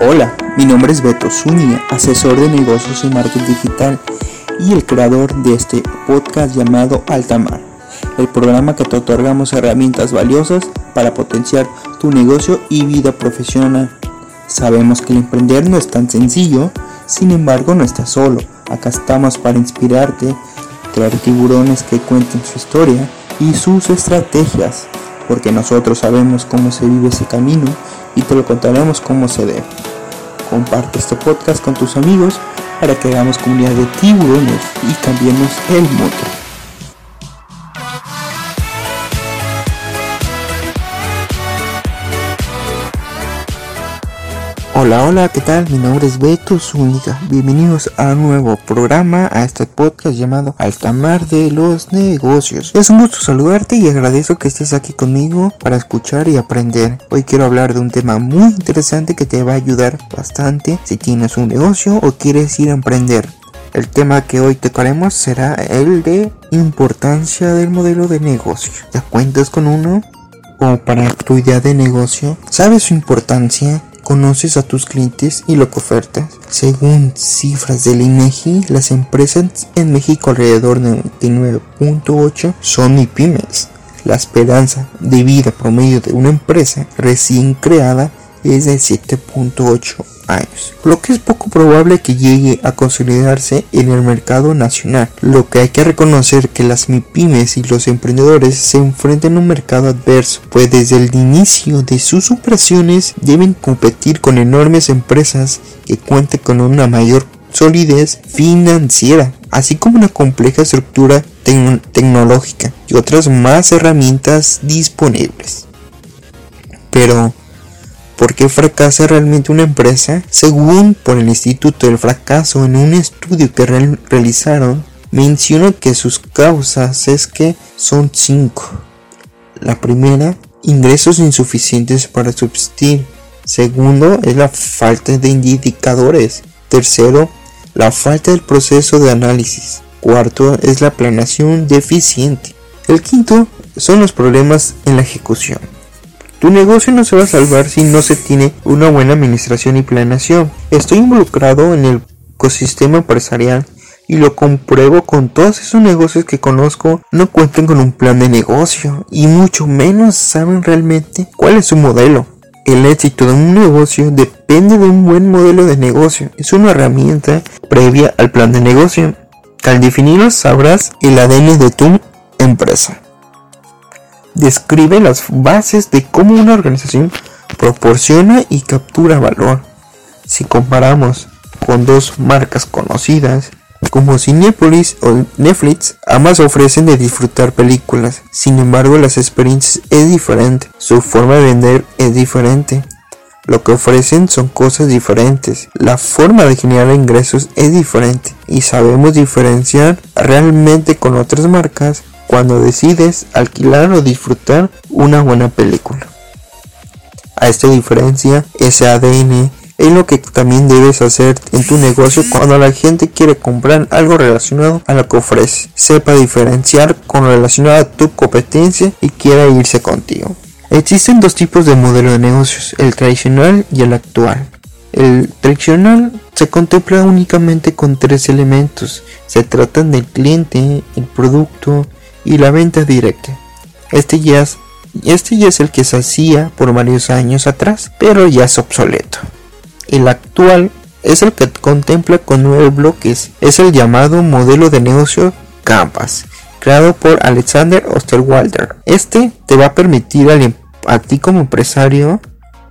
Hola, mi nombre es Beto Zúñiga, asesor de negocios y marketing digital y el creador de este podcast llamado Altamar, el programa que te otorgamos herramientas valiosas para potenciar tu negocio y vida profesional. Sabemos que el emprender no es tan sencillo, sin embargo no estás solo, acá estamos para inspirarte, traer tiburones que cuenten su historia y sus estrategias, porque nosotros sabemos cómo se vive ese camino y te lo contaremos como se debe. Comparte este podcast con tus amigos para que hagamos comunidad de tiburones y cambiemos el mundo. Hola, hola, ¿qué tal? Mi nombre es Beto Zúñiga. Bienvenidos a un nuevo programa, a este podcast llamado Altamar de los Negocios. Es un gusto saludarte y agradezco que estés aquí conmigo para escuchar y aprender. Hoy quiero hablar de un tema muy interesante que te va a ayudar bastante si tienes un negocio o quieres ir a emprender. El tema que hoy tocaremos será el de importancia del modelo de negocio. ¿Ya cuentas con uno? ¿O para tu idea de negocio? ¿Sabes su importancia? Conoces a tus clientes y lo que ofertas. Según cifras del INEGI, las empresas en México alrededor de 99.8 son MIPIMES. La esperanza de vida promedio de una empresa recién creada es de 7.8 años, lo que es poco probable que llegue a consolidarse en el mercado nacional. Lo que hay que reconocer que las MIPIMES y los emprendedores se enfrentan a un mercado adverso, pues desde el inicio de sus operaciones deben competir con enormes empresas que cuenten con una mayor solidez financiera, así como una compleja estructura tecnológica y otras más herramientas disponibles. Pero, ¿Por qué fracasa realmente una empresa? Según por el Instituto del Fracaso en un estudio que realizaron, menciona que sus causas es que son cinco. La primera, ingresos insuficientes para subsistir. Segundo, es la falta de indicadores. Tercero, la falta del proceso de análisis. Cuarto, es la planeación deficiente. El quinto, son los problemas en la ejecución. Tu negocio no se va a salvar si no se tiene una buena administración y planeación. Estoy involucrado en el ecosistema empresarial y lo compruebo con todos esos negocios que conozco no cuentan con un plan de negocio y mucho menos saben realmente cuál es su modelo. El éxito de un negocio depende de un buen modelo de negocio. Es una herramienta previa al plan de negocio. Al definirlo sabrás el ADN de tu empresa describe las bases de cómo una organización proporciona y captura valor. Si comparamos con dos marcas conocidas como Cinepolis o Netflix, ambas ofrecen de disfrutar películas. Sin embargo, las experiencias es diferente, su forma de vender es diferente. Lo que ofrecen son cosas diferentes. La forma de generar ingresos es diferente y sabemos diferenciar realmente con otras marcas cuando decides alquilar o disfrutar una buena película. A esta diferencia, ese ADN es lo que también debes hacer en tu negocio cuando la gente quiere comprar algo relacionado a lo que ofreces. Sepa diferenciar con relacionado a tu competencia y quiera irse contigo. Existen dos tipos de modelo de negocios, el tradicional y el actual. El tradicional se contempla únicamente con tres elementos. Se tratan del cliente, el producto y la venta directa. Este ya, es, este ya es el que se hacía por varios años atrás, pero ya es obsoleto. El actual es el que contempla con nueve bloques. Es el llamado modelo de negocio Canvas, creado por Alexander Osterwalder. Este te va a permitir em, a ti como empresario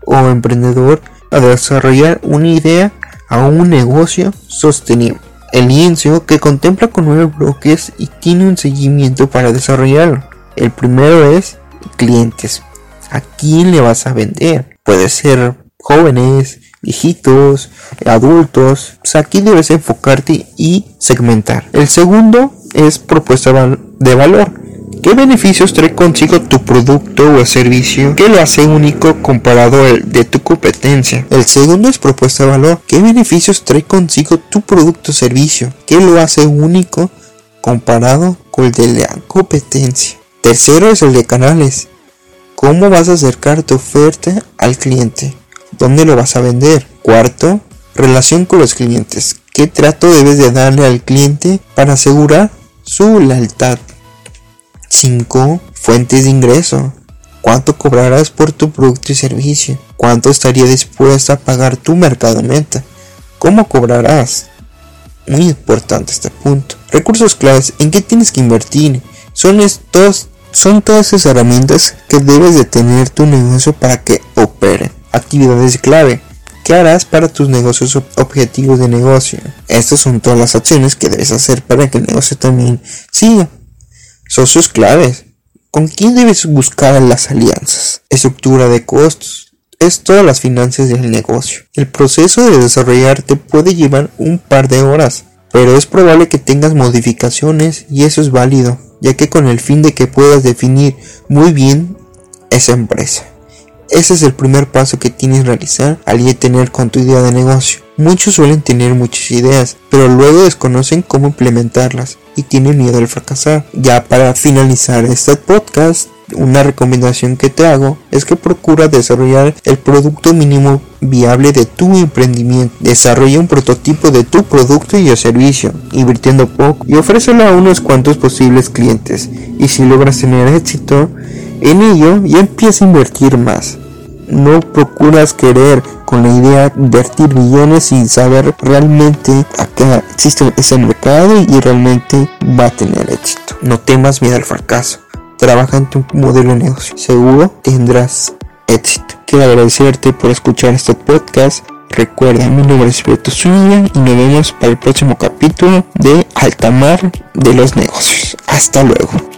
o emprendedor a desarrollar una idea a un negocio sostenible el lienzo que contempla con nueve bloques y tiene un seguimiento para desarrollarlo. El primero es clientes. ¿A quién le vas a vender? Puede ser jóvenes, viejitos, adultos. Aquí debes enfocarte y segmentar. El segundo es propuesta de valor. ¿Qué beneficios trae consigo tu producto o servicio que lo hace único comparado al de tu competencia? El segundo es propuesta de valor. ¿Qué beneficios trae consigo tu producto o servicio que lo hace único comparado con el de la competencia? Tercero es el de canales. ¿Cómo vas a acercar tu oferta al cliente? ¿Dónde lo vas a vender? Cuarto, relación con los clientes. ¿Qué trato debes de darle al cliente para asegurar su lealtad? 5. Fuentes de ingreso. ¿Cuánto cobrarás por tu producto y servicio? ¿Cuánto estaría dispuesto a pagar tu mercado meta? ¿Cómo cobrarás? Muy importante este punto. Recursos claves. ¿En qué tienes que invertir? Son estos son todas esas herramientas que debes de tener tu negocio para que opere. Actividades clave. ¿Qué harás para tus negocios objetivos de negocio? Estas son todas las acciones que debes hacer para que el negocio también siga. Socios claves. ¿Con quién debes buscar las alianzas? Estructura de costos. Es todas las finanzas del negocio. El proceso de desarrollarte puede llevar un par de horas, pero es probable que tengas modificaciones y eso es válido ya que con el fin de que puedas definir muy bien esa empresa. Ese es el primer paso que tienes que realizar al tener con tu idea de negocio. Muchos suelen tener muchas ideas, pero luego desconocen cómo implementarlas y tienen miedo al fracasar. Ya para finalizar este podcast, una recomendación que te hago es que procura desarrollar el producto mínimo viable de tu emprendimiento. Desarrolla un prototipo de tu producto y o servicio, invirtiendo poco y ofrécelo a unos cuantos posibles clientes. Y si logras tener éxito en ello, ya empieza a invertir más. No procuras querer con la idea de invertir millones sin saber realmente acá existe ese mercado y realmente va a tener éxito. No temas miedo al fracaso trabaja en tu modelo de negocio. Seguro tendrás éxito. Quiero agradecerte por escuchar este podcast. Recuerda, mi nombre es Beto Zúñiga y nos vemos para el próximo capítulo de Altamar de los Negocios. Hasta luego.